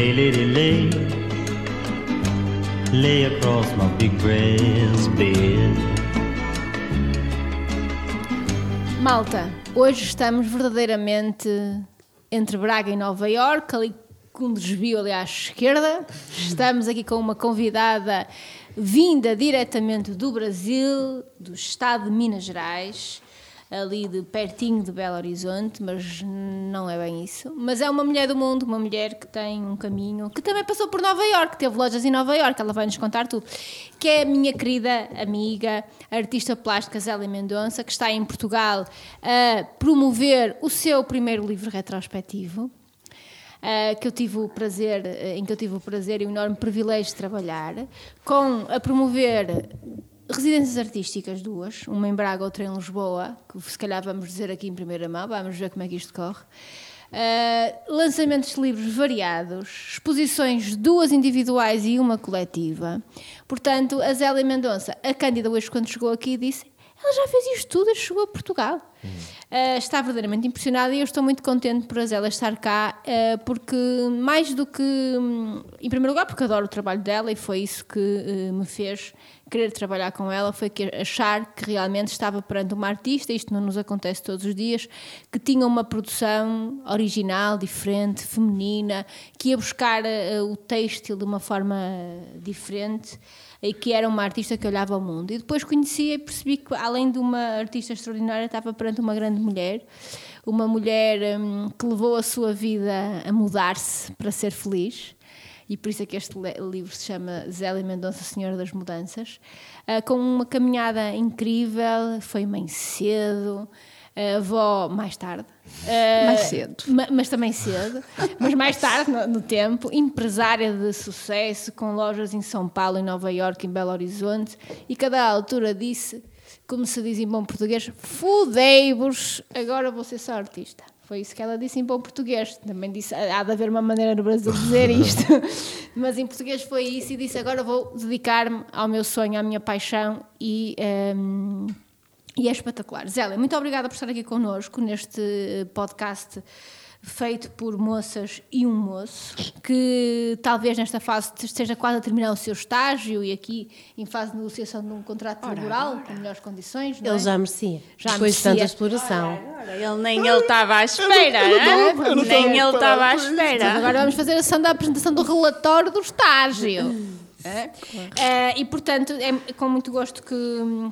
Lay, lady, lay. Lay across my big bed. Malta, hoje estamos verdadeiramente entre Braga e Nova Iorque, ali com um desvio ali à esquerda. Estamos aqui com uma convidada vinda diretamente do Brasil, do estado de Minas Gerais, ali de pertinho de Belo Horizonte, mas não é bem isso. Mas é uma mulher do mundo, uma mulher que tem um caminho, que também passou por Nova Iorque, teve lojas em Nova Iorque, ela vai nos contar tudo. Que é a minha querida amiga, artista plástica Zélia Mendonça, que está em Portugal a promover o seu primeiro livro retrospectivo. Uh, que eu tive o prazer, em que eu tive o prazer e o enorme privilégio de trabalhar, com a promover residências artísticas duas, uma em Braga, outra em Lisboa, que se calhar vamos dizer aqui em primeira mão, vamos ver como é que isto corre. Uh, lançamentos de livros variados, exposições duas individuais e uma coletiva. Portanto, a Zélia Mendonça, a Cândida hoje quando chegou aqui disse ela já fez isto tudo e chegou a Portugal. Uh, está verdadeiramente impressionada e eu estou muito contente por a Zélia estar cá, uh, porque mais do que, hum, em primeiro lugar, porque adoro o trabalho dela e foi isso que uh, me fez querer trabalhar com ela, foi que achar que realmente estava perante uma artista, isto não nos acontece todos os dias, que tinha uma produção original, diferente, feminina, que ia buscar o têxtil de uma forma diferente e que era uma artista que olhava ao mundo. E depois conhecia e percebi que, além de uma artista extraordinária, estava perante uma grande mulher, uma mulher hum, que levou a sua vida a mudar-se para ser feliz. E por isso é que este livro se chama Zélia Mendonça, Senhora das Mudanças, uh, com uma caminhada incrível, foi mãe cedo, avó mais tarde. Uh, mais cedo. mas também cedo. mas mais tarde, no, no, tempo. Empresária de sucesso, com lojas em São Paulo, em Nova Iorque, em Belo Horizonte. E cada altura disse, como se diz em bom português, fudei-vos, agora vou ser só artista. Foi isso que ela disse em bom português. Também disse, há de haver uma maneira no Brasil de dizer isto. Mas em português foi isso e disse, agora vou dedicar-me ao meu sonho, à minha paixão e... Um, e é espetacular. Zélia, muito obrigada por estar aqui connosco neste podcast feito por moças e um moço que talvez nesta fase esteja quase a terminar o seu estágio e aqui em fase de negociação de um contrato ora, laboral ora. com melhores condições. Ele é? já merecia. Já Depois merecia. de tanta exploração. Ora, ele nem ele estava à espera, nem ele estava à espera. Agora vamos fazer a ação da apresentação do relatório do estágio. É? Claro. Uh, e portanto é com muito gosto que,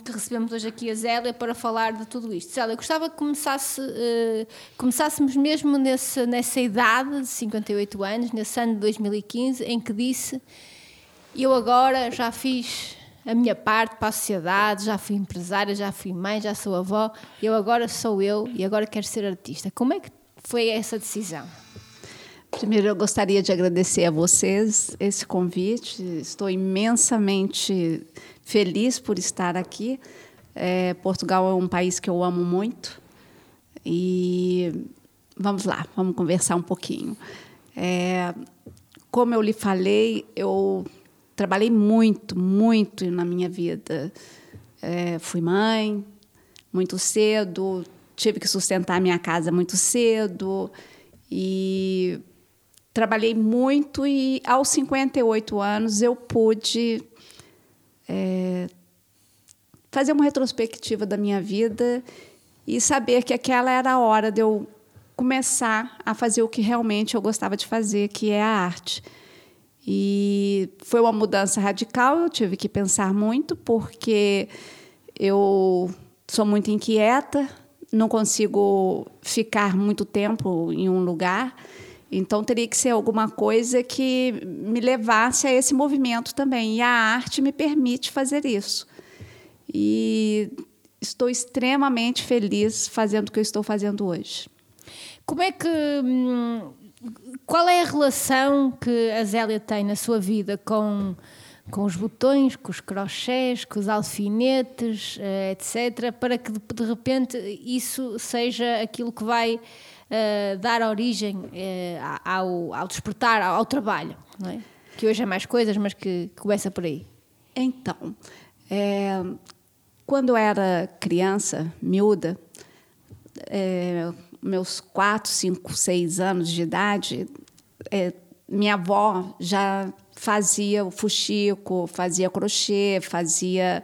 que, recebemos hoje aqui a Zélia para falar de tudo isto. Zélia, gostava que começasse, uh, começássemos mesmo nessa, nessa idade de 58 anos, nesse ano de 2015, em que disse: Eu agora já fiz a minha parte para a sociedade, já fui empresária, já fui mãe, já sou avó, eu agora sou eu e agora quero ser artista. Como é que foi essa decisão? Primeiro, eu gostaria de agradecer a vocês esse convite. Estou imensamente feliz por estar aqui. É, Portugal é um país que eu amo muito. E vamos lá, vamos conversar um pouquinho. É, como eu lhe falei, eu trabalhei muito, muito na minha vida. É, fui mãe muito cedo, tive que sustentar minha casa muito cedo. E trabalhei muito e aos 58 anos eu pude é, fazer uma retrospectiva da minha vida e saber que aquela era a hora de eu começar a fazer o que realmente eu gostava de fazer, que é a arte. E foi uma mudança radical, eu tive que pensar muito, porque eu sou muito inquieta, não consigo ficar muito tempo em um lugar. Então teria que ser alguma coisa que me levasse a esse movimento também. E a arte me permite fazer isso. E estou extremamente feliz fazendo o que eu estou fazendo hoje. Como é que. Hum, qual é a relação que a Zélia tem na sua vida com, com os botões, com os crochês, com os alfinetes, eh, etc., para que de repente isso seja aquilo que vai uh, dar origem uh, ao, ao despertar, ao, ao trabalho, é? que hoje é mais coisas, mas que começa por aí. Então, é, quando eu era criança, miúda, é, meus 4, 5, 6 anos de idade, é, minha avó já fazia o fuxico, fazia crochê, fazia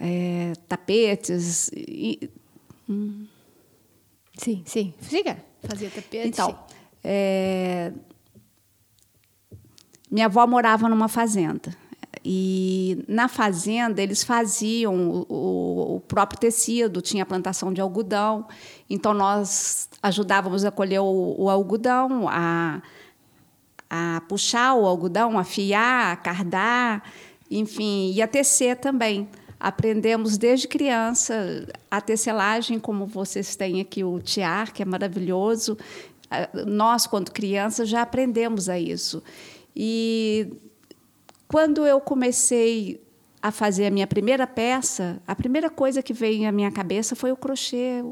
é, tapetes. E, hum. Sim, sim. Siga. Fazia tapetes. Então, é, minha avó morava numa fazenda. E na fazenda eles faziam o, o, próprio tecido, tinha plantação de algodão. Então nós ajudávamos a colher o, o algodão, a, a puxar o algodão, a fiar, a cardar, enfim, e a tecer também. Aprendemos desde criança a tecelagem, como vocês têm aqui o tiar, que é maravilhoso. Nós, quando crianças, já aprendemos a isso. E quando eu comecei a fazer a minha primeira peça, a primeira coisa que veio à minha cabeça foi o crochê,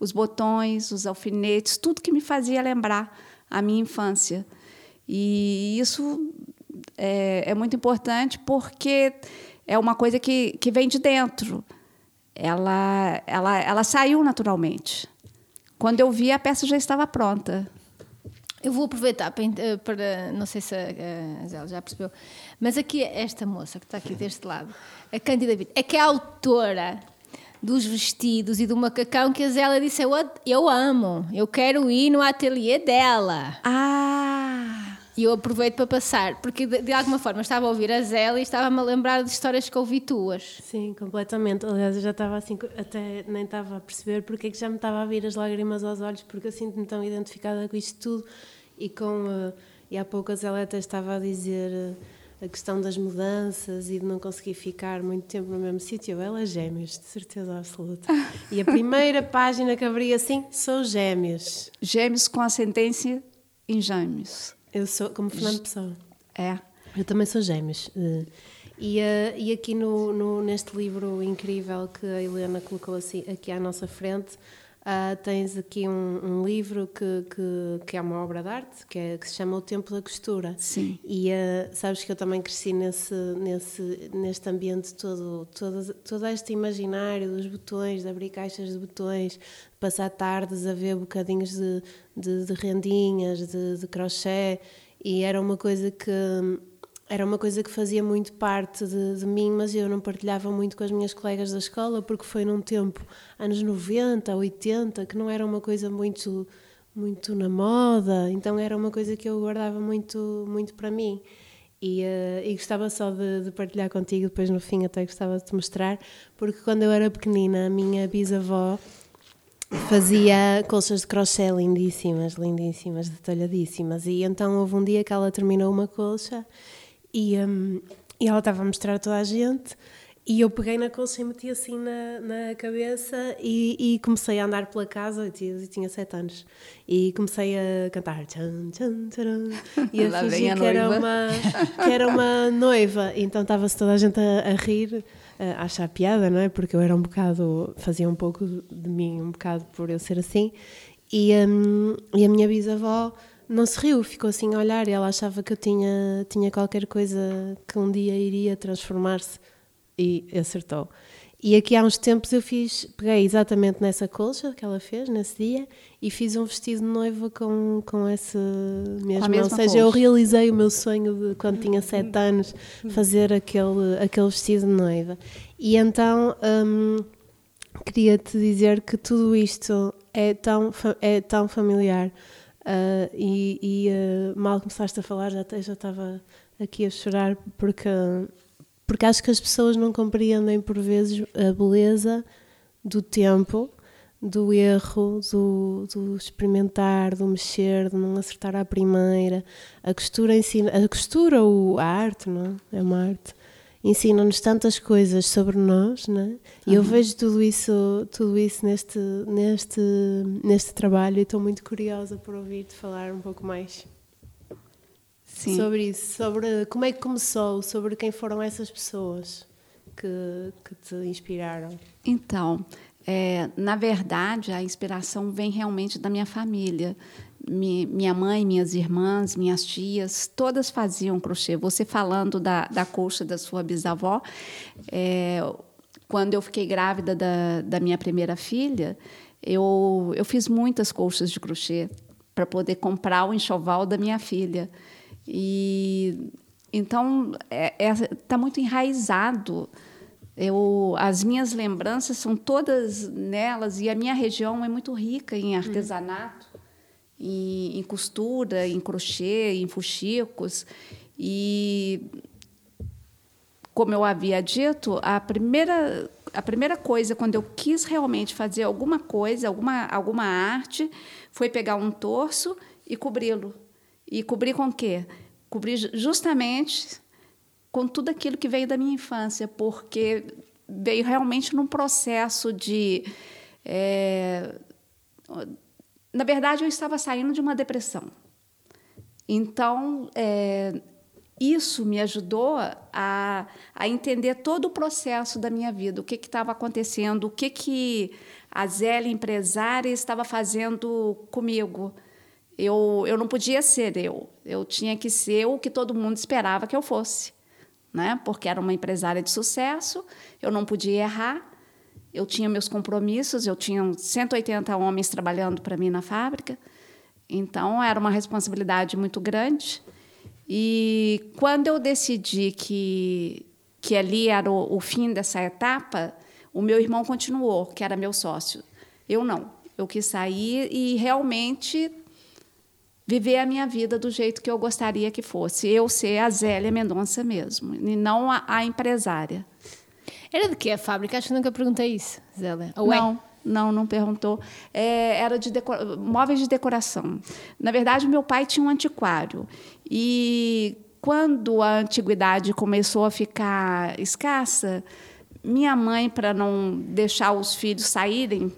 os botões, os alfinetes, tudo que me fazia lembrar a minha infância. E isso é, é muito importante porque é uma coisa que, que vem de dentro. Ela, ela, ela saiu naturalmente. Quando eu vi, a peça já estava pronta. Eu vou aproveitar para, eh, para não sei se a, Zélia já percebeu, mas aqui esta moça que está aqui deste lado, a Cândida Vitor, é que é a autora dos vestidos e do macacão que a Zélia disse eu, eu amo, eu quero ir no ateliê dela. Ah! E eu aproveito para passar, porque de, de alguma forma estava a ouvir a Zélia e estava-me a lembrar de histórias que ouvi tuas. Sim, completamente. Aliás, eu já estava assim, até nem estava a perceber porque é que já me estava a vir as lágrimas aos olhos, porque eu sinto-me tão identificada com isto tudo e com. Uh, e há pouco a Zélia até estava a dizer. Uh, a questão das mudanças e de não conseguir ficar muito tempo no mesmo sítio, ela é gêmeos, de certeza absoluta. E a primeira página que abri assim, sou gêmeos. Gêmeos com ascendência em gêmeos. Eu sou, como Fernando Pessoa. É. Eu também sou gêmeos. Eh, e, uh, e aqui no, no, neste livro incrível que a Helena colocou assim, aqui à nossa frente, uh, tens aqui um, um livro que, que, que, é uma obra de arte, que, é, que se chama O Tempo da Costura. Sim. E uh, sabes que eu também cresci nesse, nesse, neste ambiente todo, todo, todo este imaginário dos botões, de abrir caixas de botões, passar tardes a ver bocadinhos de, de, de rendinhas, de, de crochê, e era uma coisa que era uma coisa que fazia muito parte de, de, mim, mas eu não partilhava muito com as minhas colegas da escola, porque foi num tempo, anos 90, 80, que não era uma coisa muito muito na moda, então era uma coisa que eu guardava muito, muito para mim. E, uh, e gostava só de, de, partilhar contigo, depois no fim até gostava de te mostrar, porque quando eu era pequenina, a minha bisavó fazia colchas de crochê lindíssimas, lindíssimas, detalhadíssimas. E então houve um dia que ela terminou uma colcha e, um, e ela estava a mostrar a toda a gente. E eu peguei na colcha e meti assim na, na cabeça e, e comecei a andar pela casa, eu tinha, eu tinha sete anos, e comecei a cantar tchan, tchan, tcharam, e a fingir que era, uma, que era uma noiva. Então estava-se toda a gente a, a rir, a achar piada, não é? Porque eu era um bocado, fazia um pouco de mim, um bocado por eu ser assim. E, um, e a minha bisavó não se riu, ficou assim a olhar e ela achava que eu tinha, tinha qualquer coisa que um dia iria transformar-se e acertou. E aqui há uns tempos eu fiz, peguei exatamente nessa colcha que ela fez nesse dia e fiz um vestido de noiva com, com essa mesma, mesma ou seja, colcha. eu realizei o meu sonho de quando tinha sete anos fazer aquele, aquele vestido de noiva. E então hum, queria te dizer que tudo isto é tão, é tão familiar Uh, e, e uh, mal começaste a falar, já, já estava aqui a chorar porque, porque acho que as pessoas não compreendem por vezes a beleza do tempo, do erro, do, do experimentar, do mexer, de não acertar à primeira. A costura ensina, a costura ou a arte, não é? É uma arte ensina-nos tantas coisas sobre nós, né? E eu vejo tudo isso, tudo isso neste, neste, neste trabalho e estou muito curiosa por ouvir-te falar um pouco mais. Sim. Sobre isso, sobre como é que começou, sobre quem foram essas pessoas que, que te inspiraram. Então, é, na verdade, a inspiração vem realmente da minha família minha mãe, minhas irmãs, minhas tias, todas faziam crochê. Você falando da, da colcha da sua bisavó, é, quando eu fiquei grávida da, da minha primeira filha, eu, eu fiz muitas colchas de crochê para poder comprar o enxoval da minha filha. E então está é, é, tá muito enraizado. Eu, as minhas lembranças são todas nelas e a minha região é muito rica em artesanato, hum. Em, em, costura, em crochê, em fuxicos. E, como eu havia dito, a primeira, a primeira coisa, quando eu quis realmente fazer alguma coisa, alguma, alguma arte, foi pegar um torso e cobri-lo. E cobrir com o quê? Cobrir justamente com tudo aquilo que veio da minha infância, porque veio realmente num processo de. É, na verdade, eu estava saindo de uma depressão. Então, é, isso me ajudou a, a entender todo o processo da minha vida, o que estava acontecendo, o que, que a Zélia empresária estava fazendo comigo. Eu, eu não podia ser eu, eu tinha que ser o que todo mundo esperava que eu fosse, né? porque era uma empresária de sucesso, eu não podia errar, eu tinha meus compromissos, eu tinha 180 homens trabalhando para mim na fábrica, então era uma responsabilidade muito grande. E quando eu decidi que, que ali era o, o fim dessa etapa, o meu irmão continuou, que era meu sócio. Eu não. Eu quis sair e realmente viver a minha vida do jeito que eu gostaria que fosse. Eu ser a Zélia Mendonça mesmo, e não a, a empresária. Era de que a fábrica? Acho que nunca perguntei isso, Zélia. Ou não. É? Não, não perguntou. É, era de móveis de decoração. Na verdade, meu pai tinha um antiquário. E quando a antiguidade começou a ficar escassa, minha mãe, para não deixar os filhos saírem,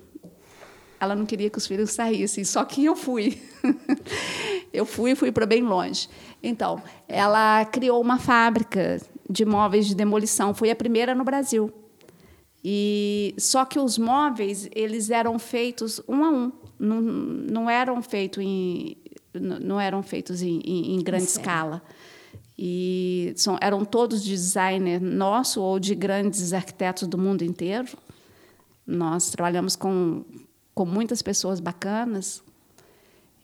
ela não queria que os filhos saíssem, só que eu fui. eu fui, fui para bem longe. Então, ela criou uma fábrica de móveis de demolição, foi a primeira no Brasil. E só que os móveis eles eram feitos um a um, não, não eram feitos em não eram feitos em, em, em grande escala. E são, eram todos designer nosso ou de grandes arquitetos do mundo inteiro. Nós trabalhamos com, com muitas pessoas bacanas.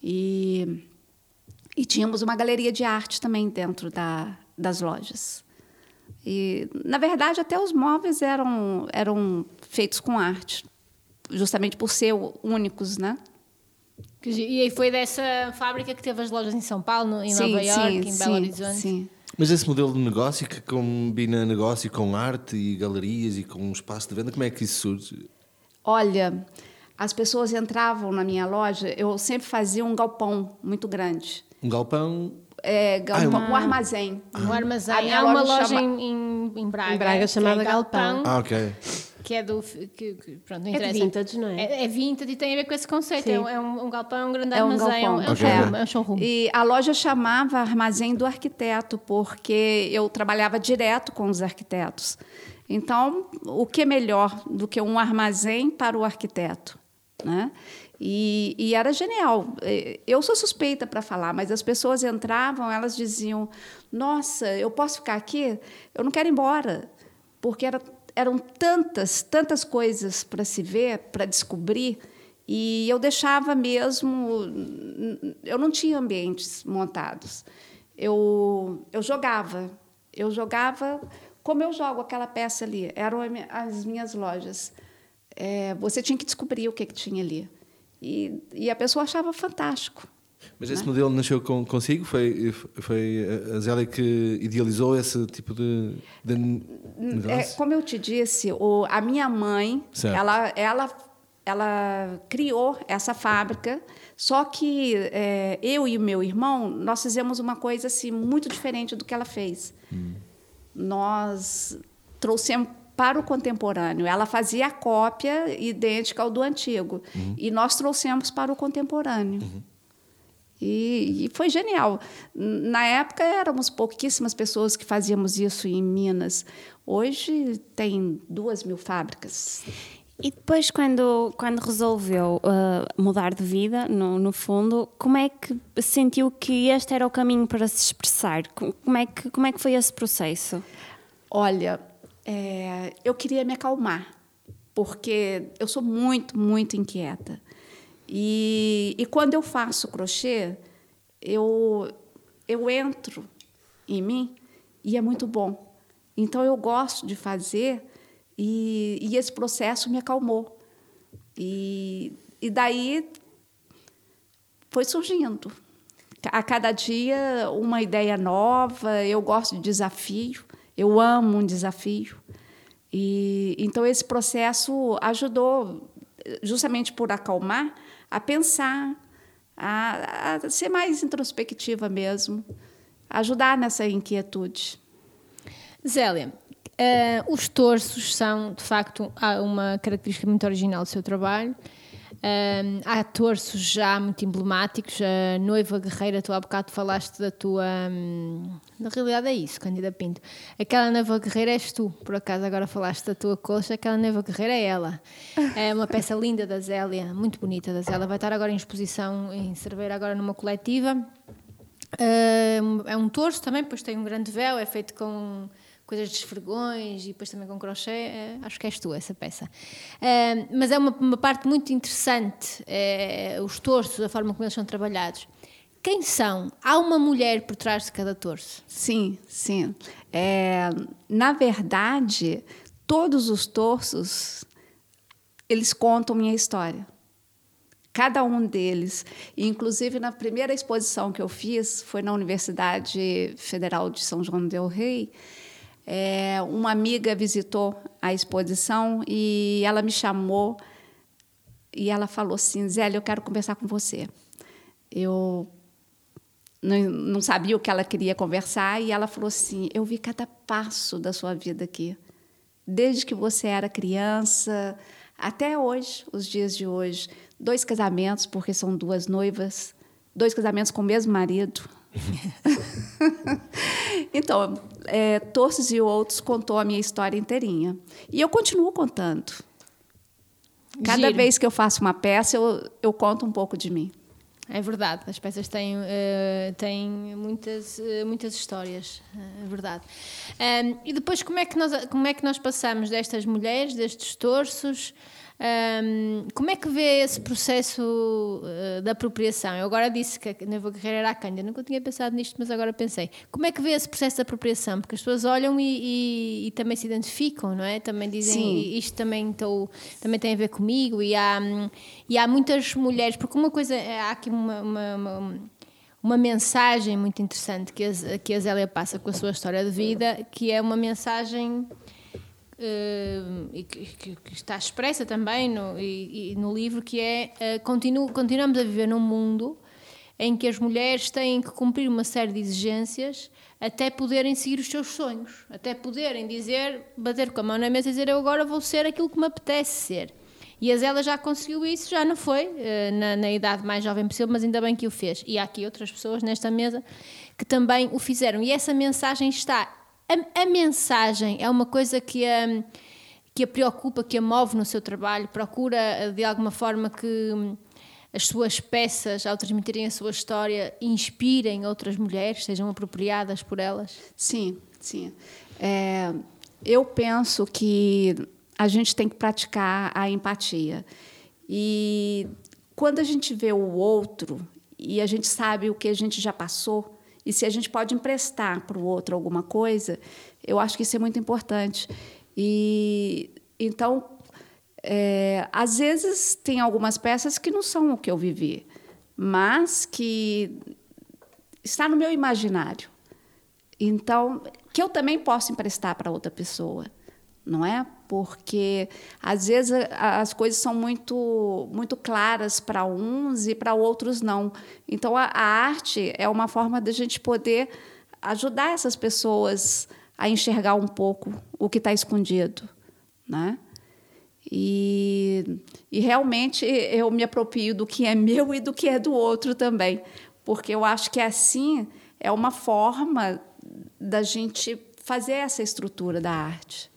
E, e tínhamos uma galeria de arte também dentro da, das lojas. E, na verdade, até os móveis eram, eram feitos com arte, justamente por ser únicos, né? E aí foi dessa fábrica que teve as lojas em São Paulo, em sim, Nova Iorque, em Belo Horizonte? Sim. Mas esse modelo de negócio que combina negócio com arte e galerias e com um espaço de venda, como é que isso surge? Olha, as pessoas entravam na minha loja, eu sempre fazia um galpão muito grande. Um galpão é, galpão, ah, um armazém. Um armazém. Há uma loja chama... em, em, Braga. Em Braga chamada é Galpão. Ah, ok. Que é do. Que, que, pronto, não é interessa. É vintage, não é? É, é vintage e tem a ver com esse conceito. É um, é um, um, galpão, é um grande é um armazém, galpão. é um, okay. showroom, é um showroom. E a loja chamava Armazém do Arquiteto, porque eu trabalhava direto com os arquitetos. Então, o que é melhor do que um armazém para o arquiteto? Né? E, e, era genial. Eu sou suspeita para falar, mas as pessoas entravam, elas diziam: Nossa, eu posso ficar aqui? Eu não quero ir embora. Porque era, eram tantas, tantas coisas para se ver, para descobrir. E eu deixava mesmo. Eu não tinha ambientes montados. Eu, eu jogava. Eu jogava como eu jogo aquela peça ali. Eram as minhas lojas. É, você tinha que descobrir o que, que tinha ali. E, e a pessoa achava fantástico. Mas esse é? modelo nasceu com, consigo? Foi, foi a Zélia que idealizou esse tipo de, de É, como eu te disse, o, a minha mãe, ela, ela, ela criou essa fábrica, só que é, eu e o meu irmão, nós fizemos uma coisa assim, muito diferente do que ela fez. Hum. Nós trouxemos para o contemporâneo. Ela fazia a cópia idêntica ao do antigo. Uhum. E nós trouxemos para o contemporâneo. Uhum. E, e, foi genial. Na época éramos pouquíssimas pessoas que fazíamos isso em Minas. Hoje tem duas mil fábricas. E depois, quando, quando resolveu uh, mudar de vida, no, no fundo, como é que sentiu que este era o caminho para se expressar? Como é que, como é que foi esse processo? Olha, é, eu queria me acalmar, porque eu sou muito, muito inquieta. E, e quando eu faço crochê, eu, eu entro em mim e é muito bom. Então eu gosto de fazer e, e esse processo me acalmou. E, e daí foi surgindo. A cada dia uma ideia nova, eu gosto de desafio, eu amo um desafio. E então esse processo ajudou justamente por acalmar a pensar, a, a ser mais introspectiva mesmo, ajudar nessa inquietude. Zélia, uh, os torsos são, de facto, uma característica muito original do seu trabalho. Um, há torços já muito emblemáticos. A noiva guerreira, tu há bocado falaste da tua. Um, na realidade é isso, Candida Pinto. Aquela noiva guerreira és tu, por acaso agora falaste da tua coxa. Aquela noiva guerreira é ela. É uma peça linda da Zélia, muito bonita da Zélia. Vai estar agora em exposição em Cerveira, agora numa coletiva. Uh, é um torso também, depois tem um grande véu, é feito com coisas de esfregões e depois também com crochê, é, acho que és tu essa peça. É, mas é uma, uma, parte muito interessante, é, os torsos, a forma como eles são trabalhados. Quem são? Há uma mulher por trás de cada torso? Sim, sim. É, na verdade, todos os torsos, eles contam minha história. Cada um deles. Inclusive, na primeira exposição que eu fiz, foi na Universidade Federal de São João del Rei, é, uma amiga visitou a exposição e ela me chamou e ela falou assim: Zélia, eu quero conversar com você. Eu não, não sabia o que ela queria conversar e ela falou assim: Eu vi cada passo da sua vida aqui, desde que você era criança até hoje, os dias de hoje. Dois casamentos, porque são duas noivas, dois casamentos com o mesmo marido, então, é, Torces e Outros contou a minha história inteirinha. E eu continuo contando. Cada Giro. vez que eu faço uma peça, eu, eu conto um pouco de mim. É verdade, as peças têm, uh, têm muitas, uh, muitas histórias, uh, é verdade. Um, e depois, como é, que nós, como é que nós passamos destas mulheres, destes torços, um, como é que vê esse processo uh, da apropriação? Eu agora disse que a Neva Guerreira era a Cândida, nunca tinha pensado nisto, mas agora pensei. Como é que vê esse processo de apropriação? Porque as pessoas olham e, e, e também se identificam, não é? Também dizem Sim. isto também, tô, também tem a ver comigo. E há, e há muitas mulheres, porque uma coisa, há aqui uma, uma, uma uma mensagem muito interessante que a, que a Zélia passa com a sua história de vida, que é uma mensagem e que, que, está expressa também no, e, e no livro, que é uh, continuo, continuamos a viver num mundo em que as mulheres têm que cumprir uma série de exigências até poderem seguir os seus sonhos, até poderem dizer, bater com a mão na mesa e dizer eu agora vou ser aquilo que me apetece ser. E a Zélia já conseguiu isso, já não foi, uh, na, na idade mais jovem possível, mas ainda bem que o fez. E há aqui outras pessoas nesta mesa que também o fizeram. E essa mensagem está a, a mensagem é uma coisa que a, que a preocupa, que a move no seu trabalho, procura de alguma forma que hum, as suas peças, ao transmitirem a sua história, inspirem outras mulheres, sejam apropriadas por elas? Sim, sim. É, eu penso que a gente tem que praticar a empatia. E quando a gente vê o outro e a gente sabe o que a gente já passou, e se a gente pode emprestar para o outro alguma coisa, eu acho que isso é muito importante. E então, é, às vezes tem algumas peças que não são o que eu vivi, mas que está no meu imaginário. Então, que eu também posso emprestar para outra pessoa não é? Porque às vezes as coisas são muito muito claras para uns e para outros não. Então a, a, arte é uma forma da gente poder ajudar essas pessoas a enxergar um pouco o que está escondido, né? E, e realmente eu me aproprio do que é meu e do que é do outro também, porque eu acho que assim é uma forma da gente fazer essa estrutura da arte.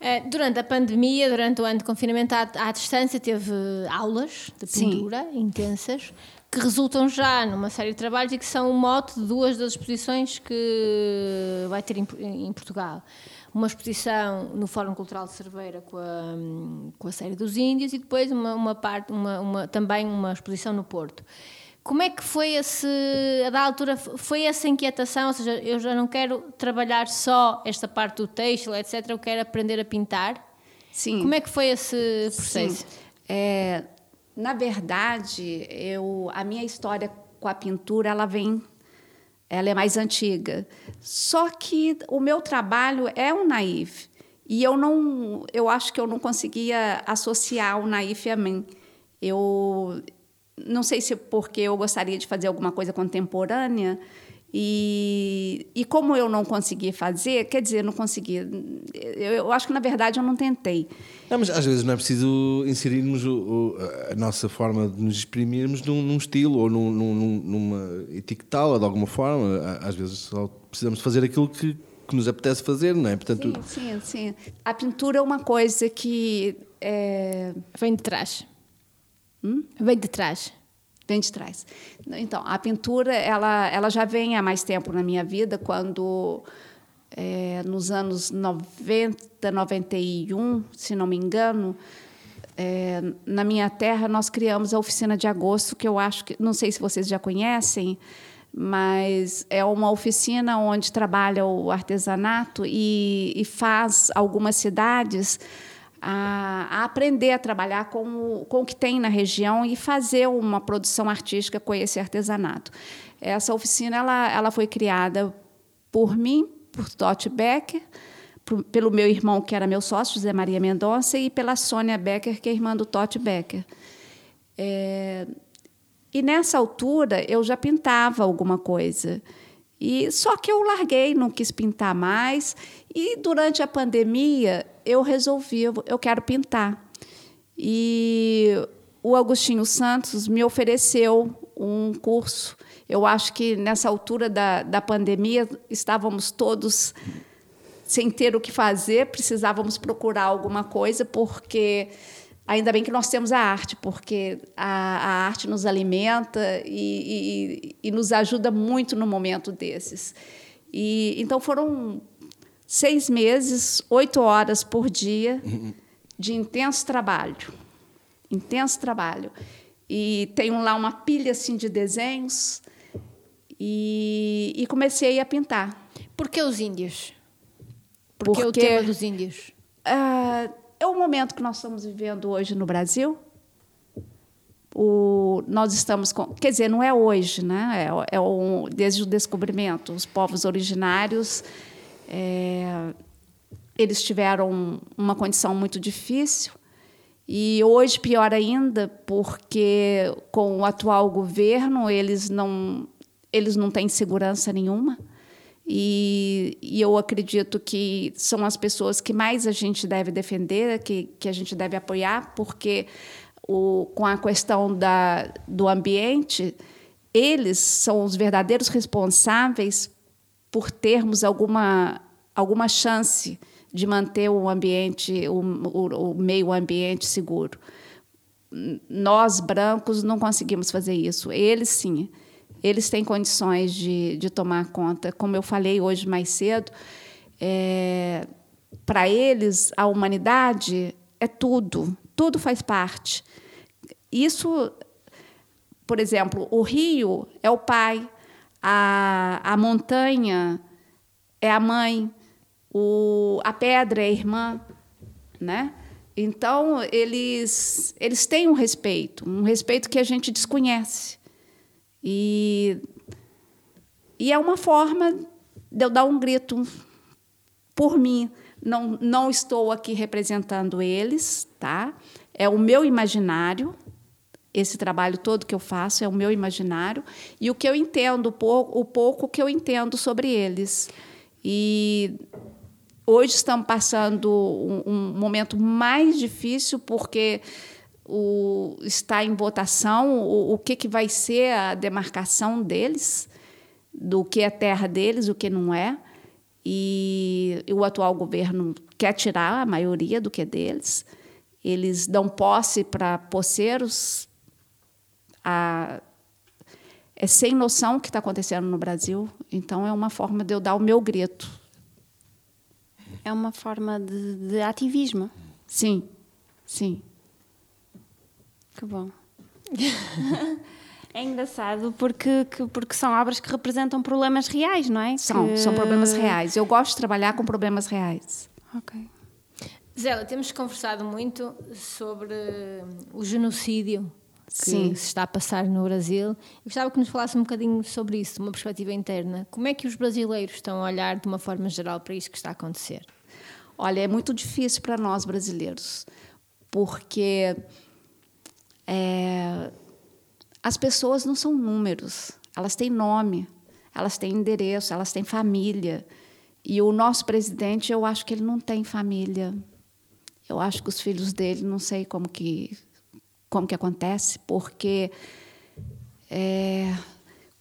Eh, durante a pandemia, durante o ano de confinamento à, à distância, teve aulas de pintura Sim. intensas que resultam já numa série de trabalhos e que são o mote de duas das exposições que vai ter em, em Portugal. Uma exposição no Fórum Cultural de Cerveira com a, com a série dos Índios e depois uma, uma parte, uma, uma, também uma exposição no Porto. Como é que foi esse, a da altura, foi essa inquietação? Ou seja, eu já não quero trabalhar só esta parte do têxtil, etc. Eu quero aprender a pintar. Sim. Como é que foi esse processo? Sim. É, na verdade, eu, a minha história com a pintura, ela vem, ela é mais antiga. Só que o meu trabalho é um naif. E eu não, eu acho que eu não conseguia associar o naif a mim. Eu não sei se porque eu gostaria de fazer alguma coisa contemporânea, e, e como eu não consegui fazer, quer dizer, não consegui. Eu, eu acho que na verdade eu não tentei. Não, mas às vezes não é preciso inserirmos o, o, a nossa forma de nos exprimirmos num, num estilo ou num, num, numa etiquetá-la de alguma forma. Às vezes só precisamos fazer aquilo que, que nos apetece fazer, não é? Portanto, sim, sim, sim. A pintura é uma coisa que. É... Vem de trás. Hum? Vem de trás. Vem de trás. Então, a pintura, ela, ela já vem há mais tempo na minha vida, quando, é, nos anos 90, 91, se não me engano, é, na minha terra, nós criamos a Oficina de Agosto, que eu acho que, não sei se vocês já conhecem, mas é uma oficina onde trabalha o artesanato e, e faz algumas cidades a, a, aprender a trabalhar com o, com o que tem na região e fazer uma produção artística com esse artesanato. Essa oficina ela, ela foi criada por mim, por Totti Becker, por, pelo meu irmão, que era meu sócio, José Maria Mendonça, e pela Sônia Becker, que é irmã do Totti Becker. É, e nessa altura eu já pintava alguma coisa. E só que eu larguei, não quis pintar mais. E durante a pandemia eu resolvi, eu quero pintar. E o Agostinho Santos me ofereceu um curso. Eu acho que nessa altura da, da pandemia estávamos todos sem ter o que fazer, precisávamos procurar alguma coisa, porque ainda bem que nós temos a arte, porque a, a arte nos alimenta e, e, e, nos ajuda muito no momento desses. E então foram seis meses, oito horas por dia de intenso trabalho, intenso trabalho. E tenho lá uma pilha assim de desenhos e, e comecei a pintar. Por que os índios? Por que o tema dos índios? Uh, é o momento que nós estamos vivendo hoje no Brasil. O, nós estamos com, quer dizer, não é hoje, né? É, é um, desde o descobrimento, os povos originários é, eles tiveram uma condição muito difícil. E hoje pior ainda porque com o atual governo eles não eles não têm segurança nenhuma. E, e, eu acredito que são as pessoas que mais a gente deve defender, que, que a gente deve apoiar, porque o, com a questão da, do ambiente, eles são os verdadeiros responsáveis por termos alguma, alguma chance de manter o ambiente, o, o, o meio ambiente seguro. Nós, brancos, não conseguimos fazer isso. Eles, sim. Eles têm condições de, de tomar conta. Como eu falei hoje mais cedo, é, para eles, a humanidade é tudo. Tudo faz parte. Isso, por exemplo, o rio é o pai, a, a montanha é a mãe, o, a pedra é a irmã, né? Então eles eles têm um respeito, um respeito que a gente desconhece e e é uma forma de eu dar um grito por mim. Não não estou aqui representando eles, tá? É o meu imaginário, esse trabalho todo que eu faço é o meu imaginário e o que eu entendo, o pouco, que eu entendo sobre eles. E hoje estamos passando um, um momento mais difícil porque o, está em votação o, o que, que vai ser a demarcação deles, do que é terra deles, o que não é. E, e o atual governo quer tirar a maioria do que é deles. Eles dão posse para poceiros, a, é sem noção o que está acontecendo no Brasil. Então, é uma forma de eu dar o meu grito. É uma forma de, de ativismo. Sim, sim. Que bom. É engraçado porque, que- porque são obras que representam problemas reais, não é? São, Que- são problemas reais. Eu gosto de trabalhar com problemas reais. Ok. Zélia, temos conversado muito sobre o genocídio que Sim. se está a passar no Brasil. Eu gostava que nos falasse um bocadinho sobre isso, de uma perspectiva interna. Como é que os brasileiros estão a olhar de uma forma geral para isso que está a acontecer? Olha, é muito difícil para nós brasileiros, porque é, as pessoas não são números, elas têm nome, elas têm endereço, elas têm família. E o nosso presidente, eu acho que ele não tem família. Eu acho que os filhos dele, não sei como que, como que acontece, porque é,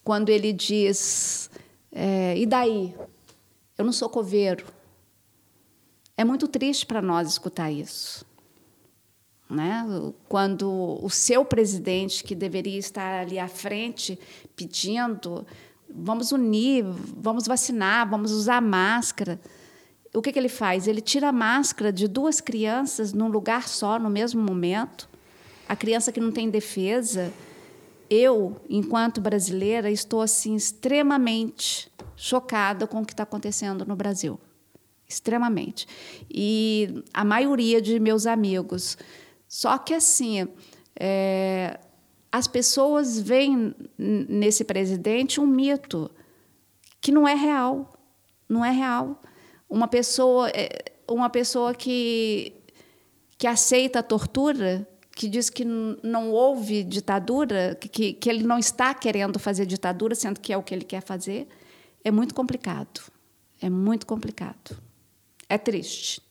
quando ele diz, é, e daí? Eu não sou coveiro. É muito triste para nós escutar isso. Né? Quando o seu presidente, que deveria estar ali à frente, pedindo, vamos unir, vamos vacinar, vamos usar máscara. O que, que ele faz? Ele tira a máscara de duas crianças num lugar só, no mesmo momento. A criança que não tem defesa. Eu, enquanto brasileira, estou assim extremamente chocada com o que está acontecendo no Brasil extremamente. E a maioria de meus amigos. Só que, assim, é, as pessoas veem nesse presidente um mito que não é real. Não é real. Uma pessoa, é, uma pessoa que, que aceita a tortura, que diz que não houve ditadura, que- que, que ele não está querendo fazer ditadura, sendo que é o que ele quer fazer, é muito complicado. É muito complicado. É triste.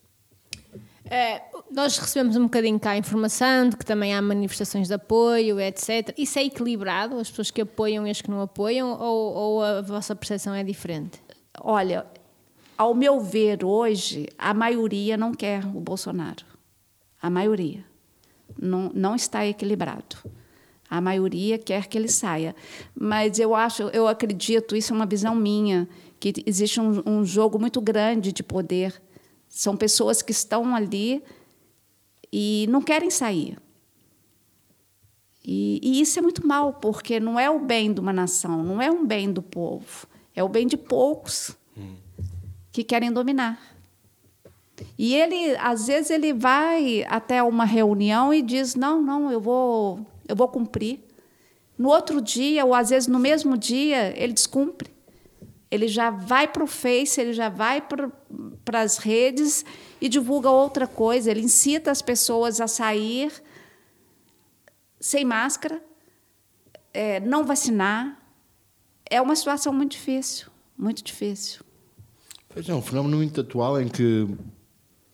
É, nós recebemos um bocadinho cá a informação de que também há manifestações de apoio, etc. Isso é equilibrado? As pessoas que apoiam e as que não apoiam? Ou, ou a vossa percepção é diferente? Olha, ao meu ver, hoje, a maioria não quer o Bolsonaro. A maioria. Não, não está equilibrado. A maioria quer que ele saia. Mas eu acho, eu acredito, isso é uma visão minha, que existe um, um jogo muito grande de poder. São pessoas que estão ali e não querem sair. E, e isso é muito mal, porque não é o bem de uma nação, não é um bem do povo, é o bem de poucos que querem dominar. E ele, às vezes, ele vai até uma reunião e diz: não, não, eu vou, eu vou cumprir. No outro dia, ou às vezes no mesmo dia, ele descumpre. Ele já vai para o Face, ele já vai para as redes e divulga outra coisa. Ele incita as pessoas a sair sem máscara, é, não vacinar. É uma situação muito difícil, muito difícil. Pois é, um fenómeno muito atual em que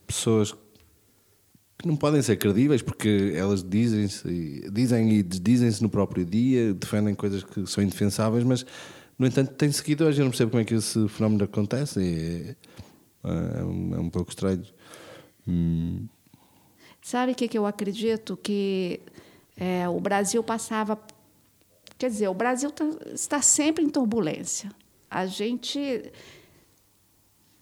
pessoas que não podem ser credíveis porque elas dizem-se dizem e desdizem-se no próprio dia, defendem coisas que são indefensáveis, mas no entanto têm seguidores. Eu não percebo como é que esse fenómeno acontece. e É, é um, é um pouco estranho. Hum, Sabe o que, que eu acredito? Que é, o Brasil passava. Quer dizer, o Brasil tá- está sempre em turbulência. A gente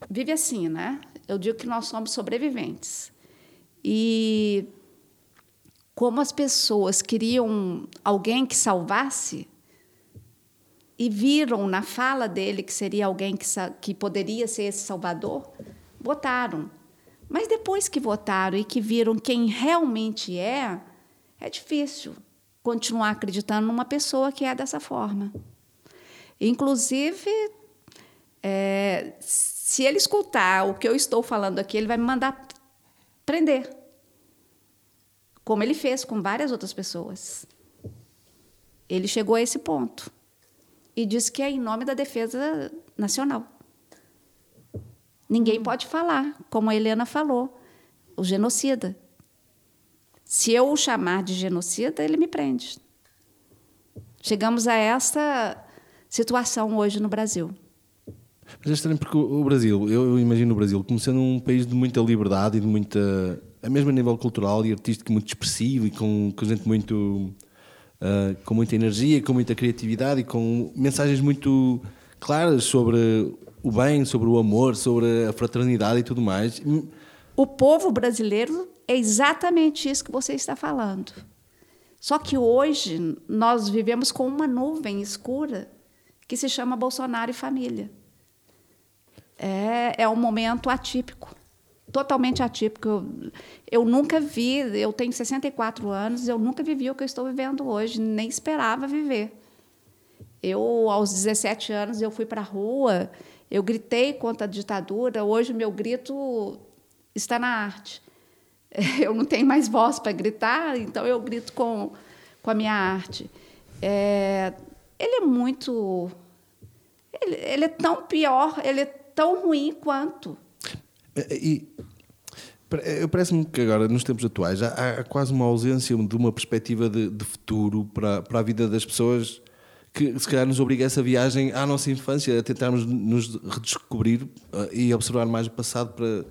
vive assim, né? Eu digo que nós somos sobreviventes. E como as pessoas queriam alguém que salvasse, e viram na fala dele que seria alguém que, que poderia ser esse salvador, votaram. Mas depois que votaram e que viram quem realmente é, é difícil continuar acreditando numa pessoa que é dessa forma. Inclusive, é, se ele escutar o que eu estou falando aqui, ele vai me mandar prender. Como ele fez com várias outras pessoas. Ele chegou a esse ponto. E disse que é em nome da defesa nacional. Ninguém pode falar, como a Helena falou, o genocida. Se eu o chamar de genocida, ele me prende. Chegamos a essa situação hoje no Brasil. Mas é estranho porque o Brasil, eu imagino o Brasil como sendo um país de muita liberdade e de muita. a mesmo a nível cultural e artístico, muito expressivo e com, com gente muito. ah, com muita energia, com muita criatividade e com mensagens muito claras sobre o bem, sobre o amor, sobre a fraternidade e tudo mais. O povo brasileiro é exatamente isso que você está falando. Só que hoje nós vivemos com uma nuvem escura que se chama Bolsonaro e família. É, é um momento atípico, totalmente atípico. Eu, eu nunca vi, eu tenho 64 anos, eu nunca vivi o que eu estou vivendo hoje, nem esperava viver. Eu, aos 17 anos, eu fui para a rua, eu gritei contra a ditadura, hoje o meu grito está na arte. Eu não tenho mais voz para gritar, então eu grito com, com a minha arte. É, ele é muito. Ele, ele, é tão pior, ele é tão ruim quanto. É, E parece-me que agora, nos tempos atuais, há, há, quase uma ausência de uma perspectiva de, de futuro para, para a vida das pessoas que se calhar nos obriga a essa viagem à nossa infância, a tentarmos nos redescobrir uh, e observar mais o passado para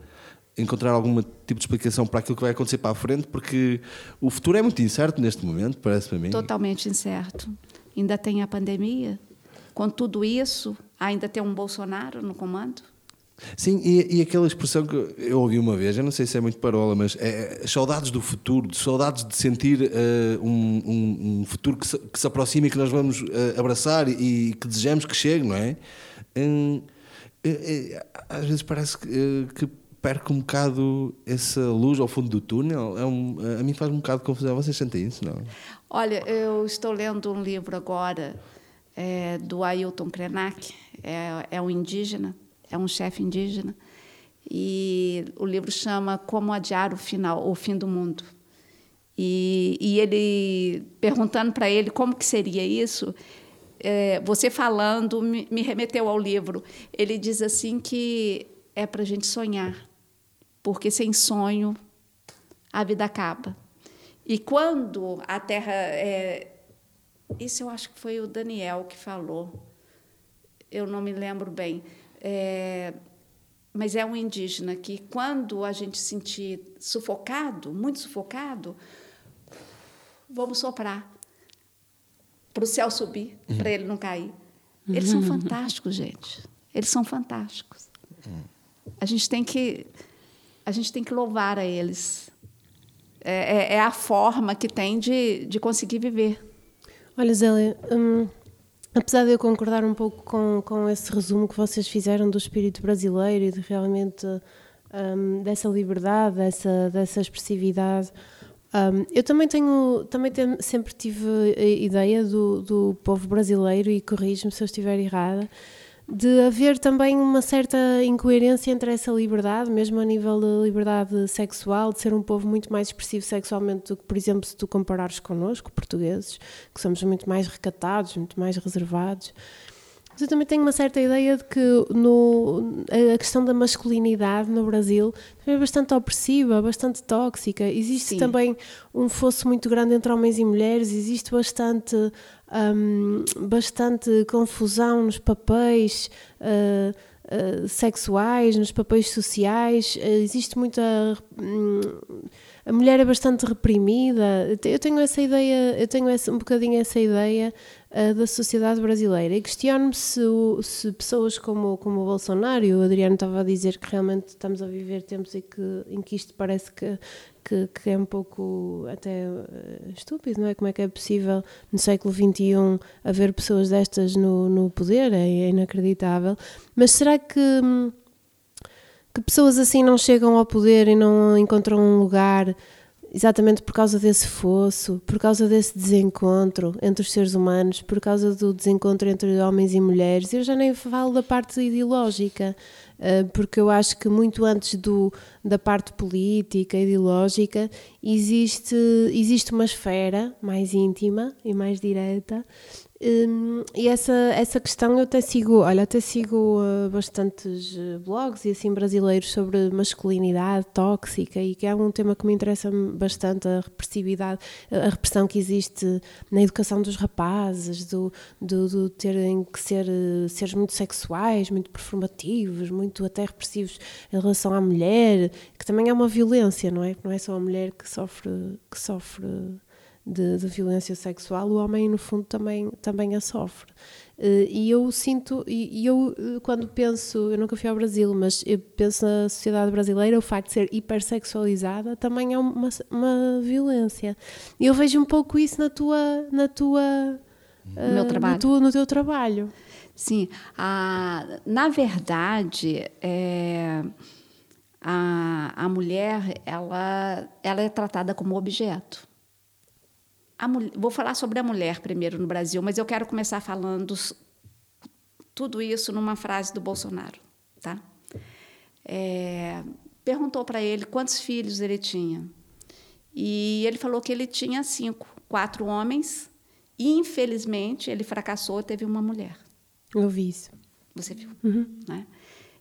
encontrar algum tipo de explicação para aquilo que vai acontecer para a frente, porque o futuro é muito incerto neste momento, parece-me a mim. Totalmente incerto. Ainda tem a pandemia. Com tudo isso, ainda tem um Bolsonaro no comando. Sim, e, e, aquela expressão que eu ouvi uma vez, eu não sei se é muito parola, mas é, saudades do futuro, saudades de sentir uh, um, um, um, futuro que se, que se, aproxima e que nós vamos uh, abraçar e, e, que desejamos que chegue, não é? Um, é, às vezes parece que, que perca um bocado essa luz ao fundo do túnel. É um, a mim faz um bocado de confusão. Vocês sentem isso, não? Olha, eu estou lendo um livro agora é, do Ailton Krenak, é, é um indígena é um chefe indígena e o livro chama Como Adiar o Final, o Fim do Mundo. E, e ele perguntando para ele como que seria isso, é, você falando me, me remeteu ao livro. Ele diz assim que é para a gente sonhar, porque sem sonho a vida acaba. E quando a Terra é, isso eu acho que foi o Daniel que falou. Eu não me lembro bem é, mas é um indígena que, quando a gente se sentir sufocado, muito sufocado, vamos soprar para o céu subir, uhum. para ele não cair. Eles são fantásticos, gente. Eles são fantásticos. A gente tem que a gente tem que louvar a eles. É, é, é a forma que tem de, de conseguir viver. Olha, Zélia, hum, Apesar de eu concordar um pouco com, com esse resumo que vocês fizeram do espírito brasileiro e de realmente um, dessa liberdade, dessa, dessa expressividade, um, eu também tenho, também sempre tive a ideia do, do povo brasileiro, e corrijo-me se eu estiver errada, de haver também uma certa incoerência entre essa liberdade, mesmo a nível de liberdade sexual, de ser um povo muito mais expressivo sexualmente do que, por exemplo, se tu comparares connosco, portugueses, que somos muito mais recatados, muito mais reservados. Mas eu também tenho uma certa ideia de que no, a questão da masculinidade no Brasil é bastante opressiva, bastante tóxica. Existe Sim. também um fosso muito grande entre homens e mulheres, existe bastante um, bastante confusão nos papéis uh, uh, sexuais, nos papéis sociais. Uh, existe muita. Um, a mulher é bastante reprimida. Eu tenho essa ideia, eu tenho essa, um bocadinho essa ideia da sociedade brasileira e questiono-me se, se, pessoas como, como o Bolsonaro e o Adriano estava a dizer que realmente estamos a viver tempos em que, em que isto parece que que, que, é um pouco até uh, estúpido, não é? Como é que é possível no século XXI haver pessoas destas no, no poder? É, é inacreditável. Mas será que, que pessoas assim não chegam ao poder e não encontram um lugar exatamente por causa desse fosso, por causa desse desencontro entre os seres humanos, por causa do desencontro entre homens e mulheres? Eu já nem falo da parte ideológica. Eh, porque eu acho que muito antes do, da parte política, ideológica, existe, existe uma esfera mais íntima e mais direta um, e essa, essa questão eu até sigo, olha, até sigo uh, bastantes uh, blogs e assim brasileiros sobre masculinidade tóxica e que é um tema que me interessa bastante, a repressividade, a repressão que existe na educação dos rapazes, do, do, do terem que ser uh, seres muito sexuais, muito performativos, muito até repressivos em relação à mulher, que também é uma violência, não é? Não é só a mulher que sofre, que sofre de, de violência sexual, o homem, no fundo, também, também a sofre. Uh, e eu sinto, e, eu uh, quando penso, eu nunca fui ao Brasil, mas eu penso na sociedade brasileira, o facto de ser hipersexualizada também é uma, uma violência. E eu vejo um pouco isso na tua. Na tua no meu trabalho. No, tu, no teu trabalho. Sim, a, na verdade, é, a, a mulher ela, ela é tratada como objeto. A, vou falar sobre a mulher primeiro no Brasil, mas eu quero começar falando tudo isso numa frase do Bolsonaro. Tá? É, perguntou para ele quantos filhos ele tinha. E ele falou que ele tinha cinco, quatro homens, e infelizmente ele fracassou, teve uma mulher. Eu vi isso. Você viu? Uhum. Né?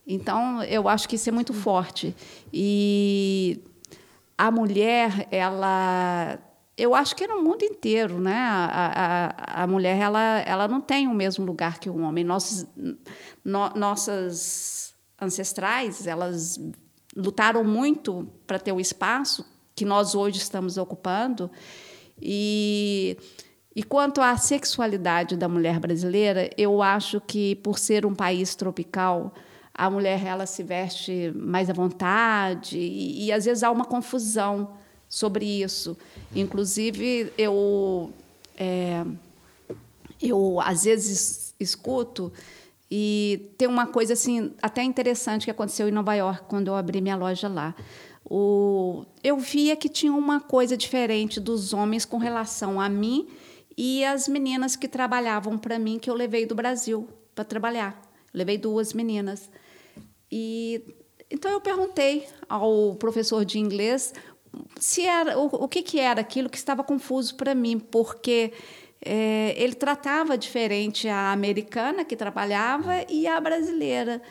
Então, eu acho que isso é muito forte. E a mulher, ela. Eu acho que no mundo inteiro, né? A, a, a mulher, ela, ela não tem o mesmo lugar que o homem. Nossos, no, nossas ancestrais, elas lutaram muito para ter o espaço que nós hoje estamos ocupando. E e quanto à sexualidade da mulher brasileira, eu acho que por ser um país tropical, a mulher ela se veste mais à vontade e, e às vezes há uma confusão sobre isso. Inclusive eu é, eu às vezes escuto e tem uma coisa assim até interessante que aconteceu em Nova York quando eu abri minha loja lá. O, eu via que tinha uma coisa diferente dos homens com relação a mim e as meninas que trabalhavam para mim, que eu levei do Brasil para trabalhar. levei duas meninas. E então eu perguntei ao professor de inglês se era o, o que, que era aquilo que estava confuso para mim, porque é, ele tratava diferente a americana que trabalhava e a brasileira.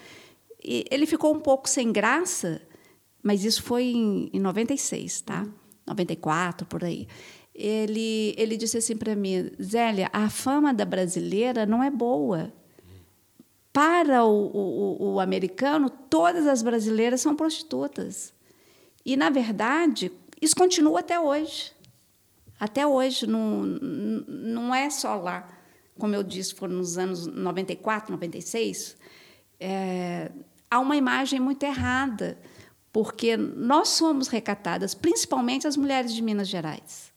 E ele ficou um pouco sem graça, mas isso foi em, em 96, tá? 94, por aí ele, ele disse assim para mim, Zélia, a fama da brasileira não é boa. Para o, o, o americano, todas as brasileiras são prostitutas. E, na verdade, isso continua até hoje. Até hoje, não, não é só lá. Como eu disse, foram nos anos 94, 96. É, há uma imagem muito errada, porque nós somos recatadas, principalmente as mulheres de Minas Gerais.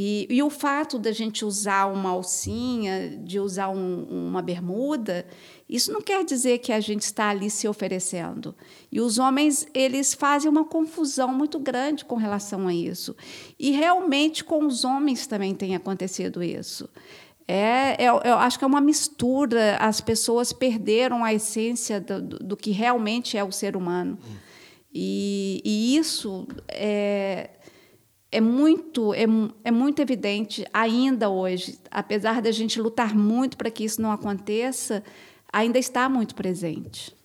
E, e, o fato da gente usar uma alcinha, de usar um, uma bermuda, isso não quer dizer que a gente está ali se oferecendo. E os homens, eles fazem uma confusão muito grande com relação a isso. E realmente com os homens também tem acontecido isso. É, eu, é, eu acho que é uma mistura, as pessoas perderam a essência do, do que realmente é o ser humano. E, e isso é, é muito, é, é muito evidente ainda hoje, apesar da gente lutar muito para que isso não aconteça, ainda está muito presente.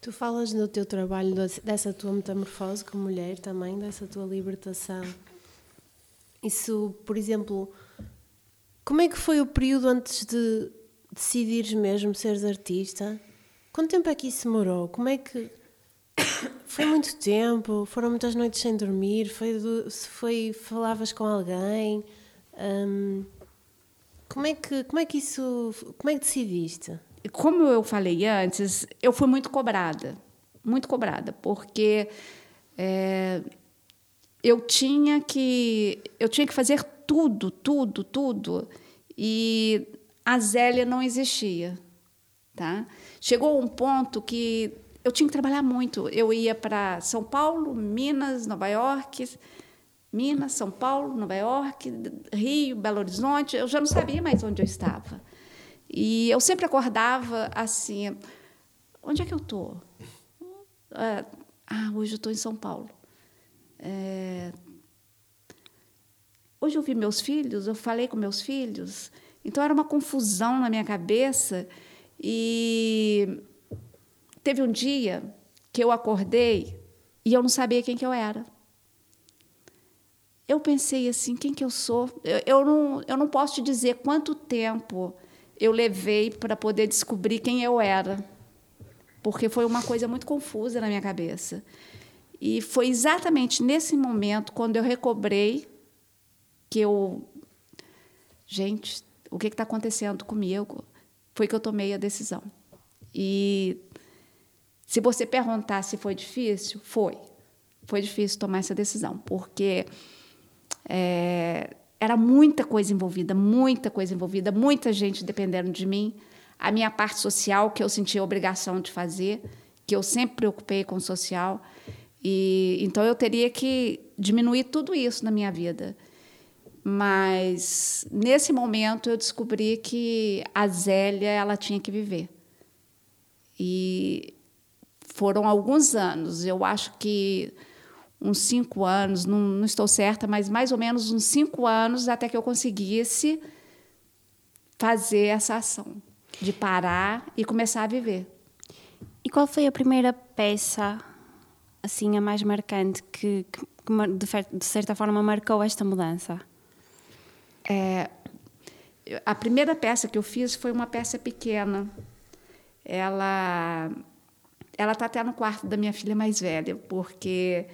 Tu falas no teu trabalho dessa tua metamorfose como mulher também, dessa tua libertação. Isso, por exemplo, como é que foi o período antes de decidires mesmo seres artista? Quanto tempo é que isso demorou? Como é que foi muito tempo, foram muitas noites sem dormir, foi, do, foi falavas com alguém. Um, como é que como é que isso, como é que decidiste? Como eu falei antes, eu fui muito cobrada, muito cobrada, porque é, eu tinha que eu tinha que fazer tudo, tudo, tudo, e a Zélia não existia, tá? Chegou um ponto que eu tinha que trabalhar muito. Eu ia para São Paulo, Minas, Nova York, Minas, São Paulo, Nova York, Rio, Belo Horizonte. Eu já não sabia mais onde eu estava. E eu sempre acordava assim: onde é que eu estou? Ah, ah, hoje eu estou em São Paulo. É... Hoje eu vi meus filhos, eu falei com meus filhos. Então era uma confusão na minha cabeça. E Teve um dia que eu acordei e eu não sabia quem que eu era. Eu pensei assim, quem que eu sou? Eu, eu não, eu não posso te dizer quanto tempo eu levei para poder descobrir quem eu era, porque foi uma coisa muito confusa na minha cabeça. E foi exatamente nesse momento, quando eu recobrei que eu. Gente, o que está acontecendo comigo? Foi que eu tomei a decisão. E se você perguntar se foi difícil, foi. Foi difícil tomar essa decisão, porque é, era muita coisa envolvida, muita coisa envolvida, muita gente dependendo de mim. A minha parte social, que eu sentia obrigação de fazer, que eu sempre preocupei com o social. E, então eu teria que diminuir tudo isso na minha vida. Mas nesse momento eu descobri que a Zélia ela tinha que viver. E foram alguns anos, eu acho que uns cinco anos, não, não estou certa, mas mais ou menos uns cinco anos até que eu conseguisse fazer essa ação de parar e começar a viver. E qual foi a primeira peça, assim, a mais marcante, que, que, que de, certa forma marcou esta mudança? É, a primeira peça que eu fiz foi uma peça pequena. Ela ela está até no quarto da minha filha mais velha, porque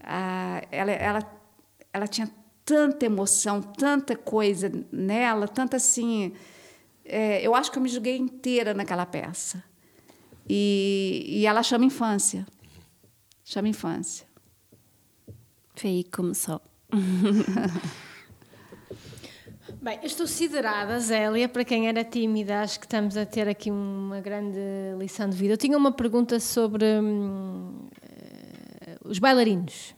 ah, ela, ela, ela tinha tanta emoção, tanta coisa nela, tanta assim. É, eu acho que eu me julguei inteira naquela peça. E, e ela chama infância. Chama infância. Foi aí que Bem, estou siderada, Zélia, para quem era tímida, acho que estamos a ter aqui uma grande lição de vida. Eu tinha uma pergunta sobre hum, uh, os bailarinos.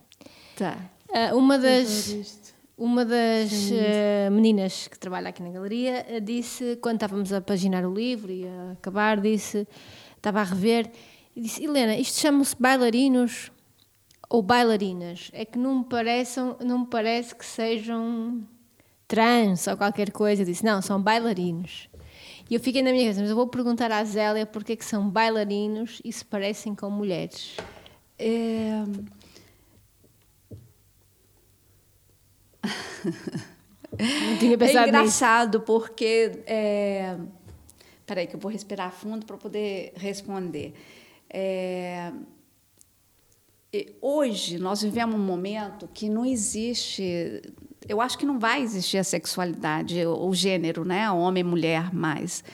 Tá. Uh, uma das, uma das uh, meninas que trabalha aqui na galeria disse, quando estávamos a paginar o livro e a acabar, disse, estava a rever, e disse, Helena, isto chama-se bailarinos ou bailarinas? É que não me, parecem, não me parece que sejam trans ou qualquer coisa. Eu disse, não, são bailarinos. E eu fiquei na minha cabeça, mas eu vou perguntar à Zélia porque é que são bailarinos e se parecem com mulheres. É... Não tinha pensado é engraçado nisso. porque. É... Peraí, que eu vou respirar fundo para poder responder. É... Hoje nós vivemos um momento que não existe eu acho que não vai existir a sexualidade, o gênero, né? Homem, mulher, mais.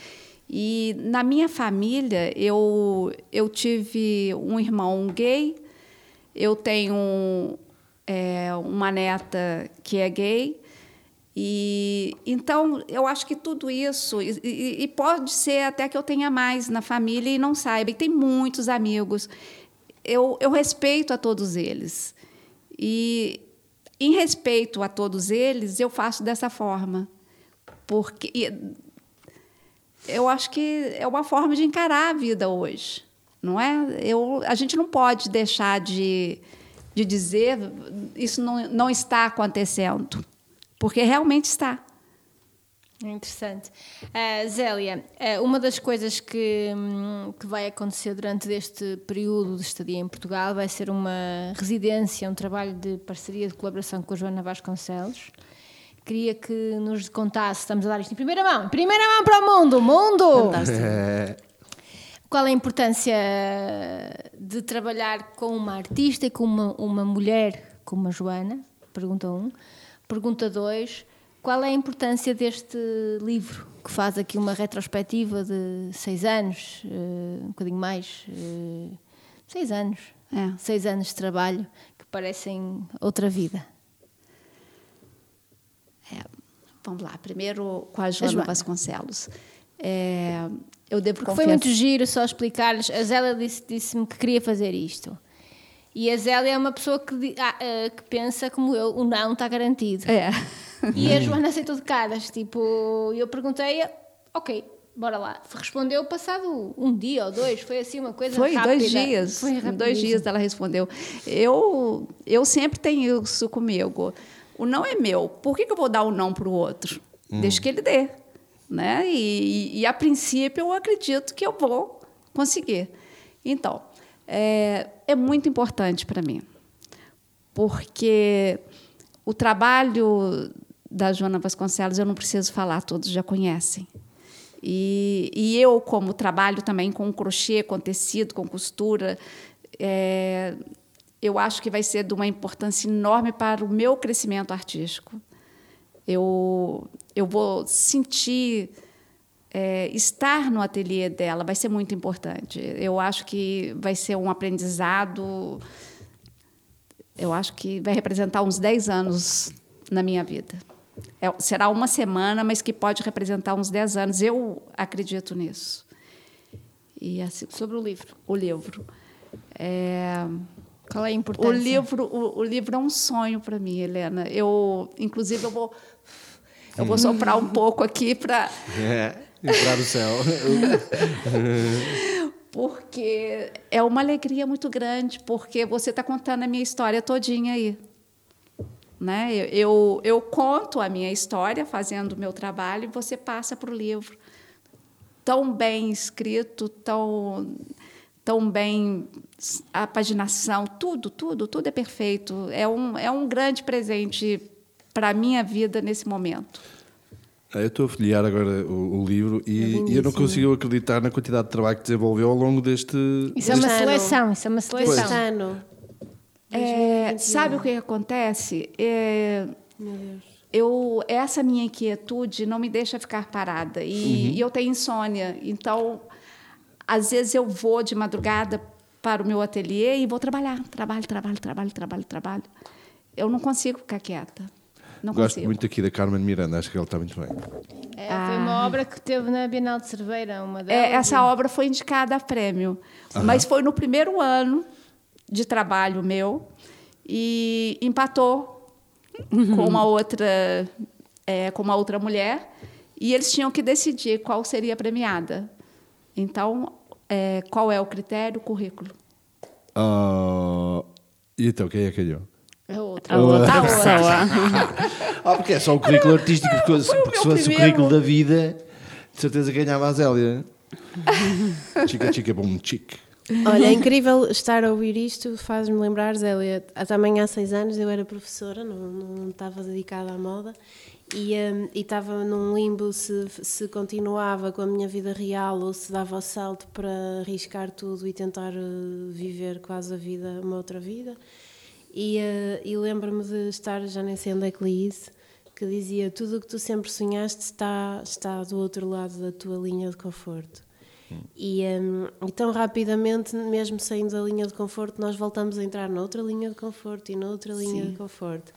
E na minha família, eu, eu tive um irmão gay, eu tenho é, uma neta que é gay. E então eu acho que tudo isso e, e, pode ser até que eu tenha mais na família e não saiba. E tem muitos amigos. Eu, eu respeito a todos eles. E em respeito a todos eles, eu faço dessa forma. Porque eu acho que é uma forma de encarar a vida hoje, não é? Eu, a gente não pode deixar de, de dizer isso não, não está acontecendo, porque realmente está. Interessante. Uh, Zélia, uh, uma das coisas que, um, que vai acontecer durante este período de estadia em Portugal vai ser uma residência, um trabalho de parceria, de colaboração com a Joana Vasconcelos. Queria que nos contasse, estamos a dar isto em primeira mão, primeira mão para o mundo, mundo! Fantástico. Qual a importância de trabalhar com uma artista e com uma, uma mulher como a Joana? Pergunta 1. Um. Pergunta 2 qual é a importância deste livro, que faz aqui uma retrospectiva de seis anos, uh, um bocadinho mais, uh, seis anos, é. seis anos de trabalho, que parecem outra vida? É, vamos lá, primeiro com a Joana, a Joana. Vasconcelos. É, eu devo Porque foi muito giro só explicar-lhes. A Zélia disse-me disse que queria fazer isto. E a Zélia é uma pessoa que, ah, uh, que pensa como eu, o não está garantido. É. E a Joana aceitou de caras. Tipo, eu perguntei, ok, bora lá. Respondeu passado um dia ou dois, foi assim uma coisa foi rápida. Dois dias. Foi dois dias ela respondeu. Eu, eu sempre tenho isso comigo. O não é meu. Por que, que eu vou dar o um não para o outro? Hum. Deixa que ele dê. Né? E, e, a princípio, eu acredito que eu vou conseguir. Então, é, é muito importante para mim, porque o trabalho da Joana Vasconcelos, eu não preciso falar, todos já conhecem. E, e eu, como trabalho também com crochê, com tecido, com costura, é, eu acho que vai ser de uma importância enorme para o meu crescimento artístico. Eu, eu vou sentir é, estar no ateliê dela vai ser muito importante. Eu acho que vai ser um aprendizado. Eu acho que vai representar uns 10 anos na minha vida. É, será uma semana, mas que pode representar uns 10 anos. Eu acredito nisso. E assim, Sobre o livro. o livro. É, Qual é a o importância? livro, o, o livro é um sonho para mim, Helena. Eu, inclusive, eu vou, eu vou soprar um pouco aqui para É, entrar no céu. porque é uma alegria muito grande, porque você está contando a minha história todinha aí. Né? Eu, eu, eu conto a minha história fazendo o meu trabalho e você passa para o livro. Tão bem escrito, tão, tão bem a paginação, tudo, tudo, tudo é perfeito. É um, é um grande presente para a minha vida nesse momento. Ah, Eu estou a folhear agora o, o livro e, e eu não consigo acreditar na quantidade de trabalho que desenvolveu ao longo deste. Isso é uma ano. seleção, isso é uma seleção. ano. É, 2021. sabe o que acontece? É, Meu Deus. eu essa minha inquietude não me deixa ficar parada e, e eu tenho insônia então às vezes eu vou de madrugada para o meu ateliê e vou trabalhar trabalho trabalho trabalho trabalho trabalho eu não consigo ficar quieta não Gosto consigo muito aqui da Carmen Miranda, acho que ela está muito bem. É, foi uma obra que teve na Bienal de Cerveira, uma delas. É, essa obra foi indicada a prêmio mas foi no primeiro ano de trabalho meu e empatou com uma outra é, com uma outra mulher e eles tinham que decidir qual seria a premiada. Então, é, qual é o critério? O currículo. Ah, e então, quem é que ganhou? A outra. A outra A outra. pessoa. Ah, porque é só o currículo artístico, porque, o porque se fosse o primeiro. currículo da vida, de certeza ganhava a Zélia. chica, chica, bom, chic. Olha, é incrível estar a ouvir isto, faz-me lembrar, Zélia, também há seis anos eu era professora, não, não estava dedicada à moda e hum, e estava num limbo se, se continuava com a minha vida real ou se dava o salto para arriscar tudo e tentar eh, viver quase a vida, uma outra vida. E, eh, e lembro-me de estar, já nem sei onde é que li isso, que dizia: Tudo o que tu sempre sonhaste está, está do outro lado da tua linha de conforto. E, hum, e tão rapidamente, mesmo saindo da linha de conforto, nós voltamos a entrar noutra linha de conforto e noutra linha de conforto.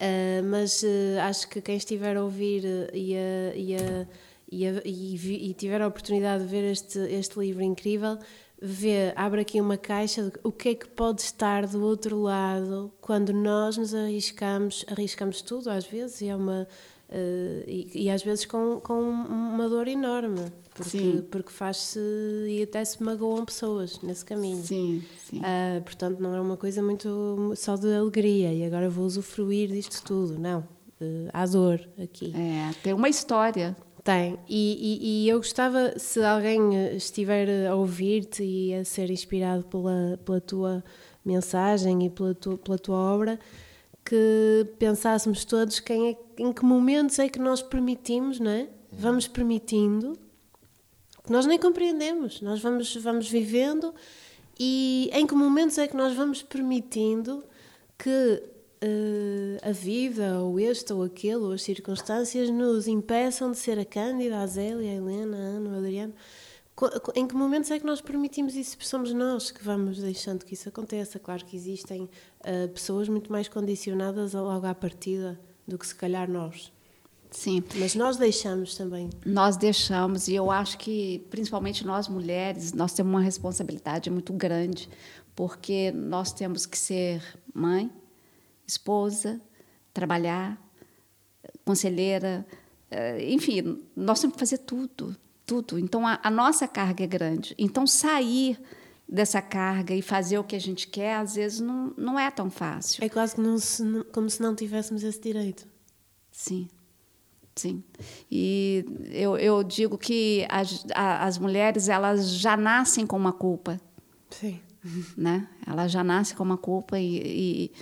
Ah, mas eh, acho que quem estiver a ouvir eh, e, a, e, a, e, a- e e tiver a oportunidade de ver este, este livro incrível, vê, abre aqui uma caixa de o que é que pode estar do outro lado quando nós nos arriscamos, arriscamos tudo às vezes, e é uma. Eh, e, e às vezes com, com uma dor enorme, porque, Sim. porque faz-se e até se magoam pessoas nesse caminho. Sim, sim. Ah, portanto, não é uma coisa muito só de alegria e agora vou usufruir disto tudo. Não. Eh, há dor aqui. É, tem uma história. Tem. E, e- e eu gostava, se alguém eh, estiver a ouvir-te e a ser inspirado pela, pela tua mensagem e pela tua, pela tua obra, que pensássemos todos quem é, em que momentos é que nós permitimos, não é? Vamos permitindo, que nós nem compreendemos, nós vamos, vamos vivendo e em que momentos é que nós vamos permitindo que eh, a vida, ou este ou aquele, ou as circunstâncias nos impeçam de ser a Cândida, a Zélia, a Helena, a Ana, o Adriano. Em que momentos é que nós permitimos isso? Somos nós que vamos deixando que isso aconteça. Claro que existem eh, pessoas muito mais condicionadas logo à partida do que se calhar nós. Sim. Mas nós deixamos também. Nós deixamos, e eu acho que, principalmente nós mulheres, nós temos uma responsabilidade muito grande, porque nós temos que ser mãe, esposa, trabalhar, conselheira, eh, enfim, nós temos que fazer tudo, tudo. Então, a, a nossa carga é grande. Então, sair dessa carga e fazer o que a gente quer, às vezes, não, não é tão fácil. É quase não se- como se não tivéssemos esse direito. Sim, sim. E eu, eu digo que as, as mulheres elas já nascem com uma culpa, Sim. né? Elas já nascem com uma culpa e, e,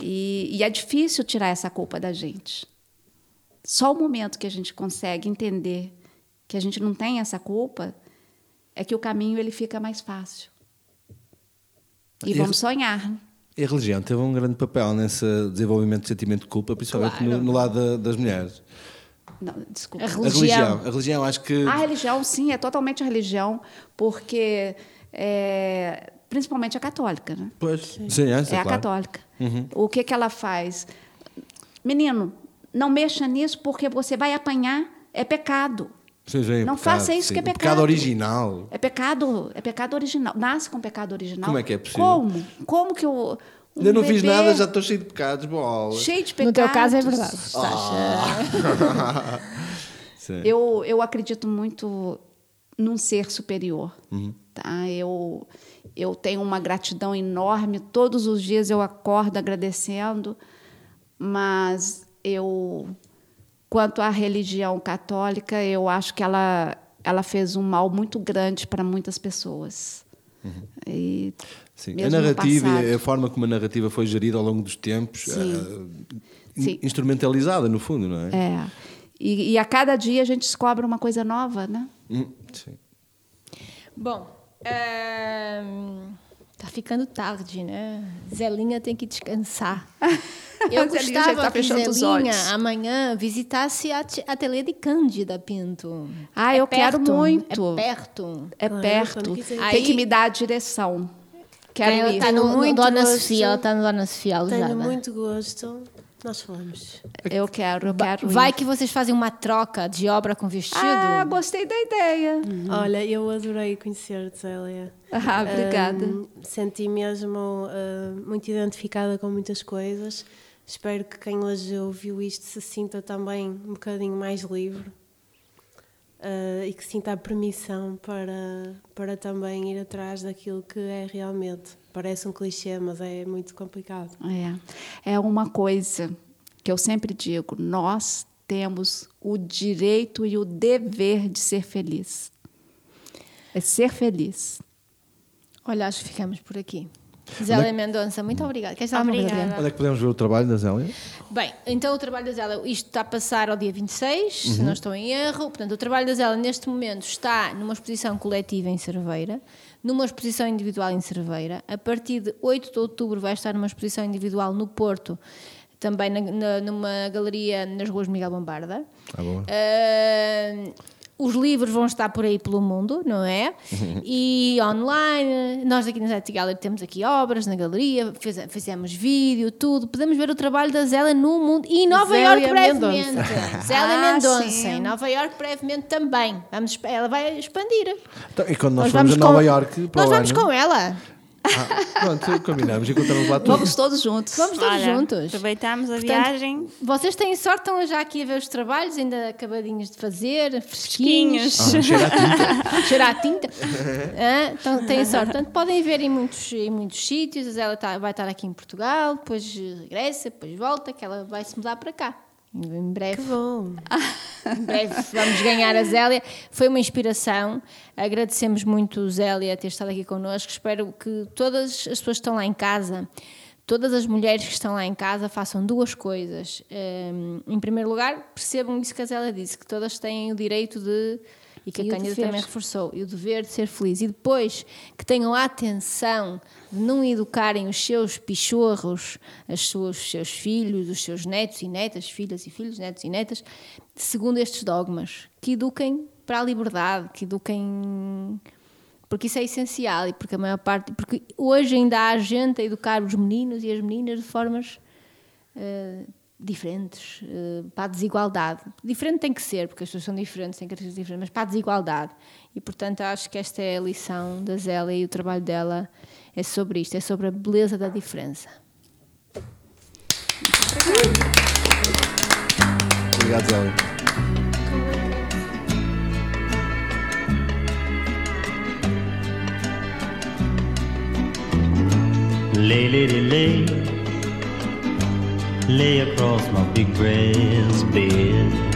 e, e é difícil tirar essa culpa da gente. Só o momento que a gente consegue entender que a gente não tem essa culpa é que o caminho ele fica mais fácil. E E vamos sonhar. E a religião teve um grande papel nesse desenvolvimento de sentimento de culpa, principalmente Claro. no, no lado da- das mulheres. Não, desculpa. A A religião. religião, a religião acho que. A religião, sim, é totalmente a religião, porque é, principalmente a católica, né? Pois, sim, é, É a claro. Uhum. católica. O que, que ela faz? Menino, não mexa nisso porque você vai apanhar, é pecado. Sim, Não pecado, faça isso sim. que é O pecado. original. É pecado, é pecado original. Nasce com pecado original. Como é que é possível? Como? Como que o um Ainda não fiz bebê nada, já estou cheio de pecados, bola. cheio de No pecados? teu caso é verdade. Estás, Ah. Eu, eu acredito muito num ser superior. Uhum. Tá? Eu, eu tenho uma gratidão enorme. Todos os dias eu acordo agradecendo, mas eu, quanto à religião católica, eu acho que ela, ela fez um mal muito grande para muitas pessoas. E Sim. A narrativa passado. e a forma como a narrativa foi gerida ao longo dos tempos, Sim. eh, Sim. instrumentalizada, no fundo, não é? É. E, e a cada dia a gente descobre uma coisa nova, né? Hum, sim. Bom, está ficando tarde, né? Zelinha tem que descansar. Eu A gostava está que Zelinha amanhã visitasse a te- ateliê de Cândida Pinto. Ah, eu quero perto, muito. É perto. É perto. quiser. Tem Aí- que me dar a direção. Quero Ela ir. está no, muito Dona gosto. Sofia, ela está no Dona Sofia Tenho muito gosto. Nós falamos. Eu quero, eu quero ir. Vai que vocês fazem uma troca de obra com vestido. Ah, gostei da ideia. Olha, eu adorei conhecer-te, Zélia. Ah, obrigada. Ahm, senti mesmo ah, muito identificada com muitas coisas. Espero que quem hoje ouviu isto se sinta também um bocadinho mais livre ah, e que sinta a permissão para, para também ir atrás daquilo que é realmente. Parece um clichê, mas é muito complicado. É. é uma coisa que eu sempre digo: nós temos o direito e o dever de ser feliz. É ser feliz. Olha, acho que ficamos por aqui. Zélia Mendonça, muito obrigada. Queres dar alguma coisa a dizer? Obrigada. Onde é que podemos ver o trabalho da Zélia? Bem, então o trabalho da Zélia, isto está a passar ao dia 26, se não estou em erro. Portanto, o trabalho da Zélia neste momento está numa exposição coletiva em Cerveira, numa exposição individual em Cerveira. A partir de 8 de outubro vai estar numa exposição individual no Porto, também na- na- numa galeria nas ruas Miguel Bombarda. Ah, boa. Ah, os livros vão estar por aí pelo mundo, não é? E online, nós aqui na Zete Gallery temos aqui obras na galeria, fize- fizemos vídeo, tudo. Podemos ver o trabalho da Zélia no mundo e em Nova Zélia Iorque brevemente. Mendonça. Zélia Ah, Mendonça, sim. em Nova Iorque brevemente também. Vamos, ela vai expandir. Então, e quando nós, formos a Nova Iorque para Nós o vamos ano, com ela. Ah, pronto, combinamos, encontramos lá todos. Vamos todos juntos. Vamos todos Olha, juntos. Aproveitamos a Portanto, viagem. Vocês têm sorte, estão já aqui a ver os trabalhos, ainda acabadinhos de fazer, fresquinhos. Fresquinhos. Ah, cheira a tinta. cheirar a tinta. Hã? então têm sorte. Portanto, podem ver em muitos, em muitos sítios. Ela tá- vai estar aqui em Portugal, depois regressa, depois volta, que ela vai se mudar para cá. Em breve, Que bom! em breve vamos ganhar a Zélia. Foi uma inspiração. Agradecemos muito, Zélia, ter estado aqui connosco. Espero que todas as pessoas que estão lá em casa, todas as mulheres que estão lá em casa, façam duas coisas. Hum, em primeiro lugar, percebam isso que a Zélia disse, que todas têm o direito de. E que E a Cândida dever. também reforçou, e o dever de ser feliz. E depois que tenham a atenção de não educarem os seus pichorros, as suas, os seus filhos, os seus netos e netas, filhas e filhos, netos e netas, segundo estes dogmas. Que eduquem para a liberdade, que eduquem. Porque isso é essencial e porque a maior parte. Porque hoje ainda há gente a educar os meninos e as meninas de formas eh, diferentes, eh, para a desigualdade. Diferente tem que ser, porque as pessoas são diferentes, têm características diferentes, mas para a desigualdade. E, portanto, acho que esta é a lição da Zélia e o trabalho dela é sobre isto, é sobre a beleza da diferença. Obrigado, Zélia. Lay, lady, lay, lay lay across my big brass bed.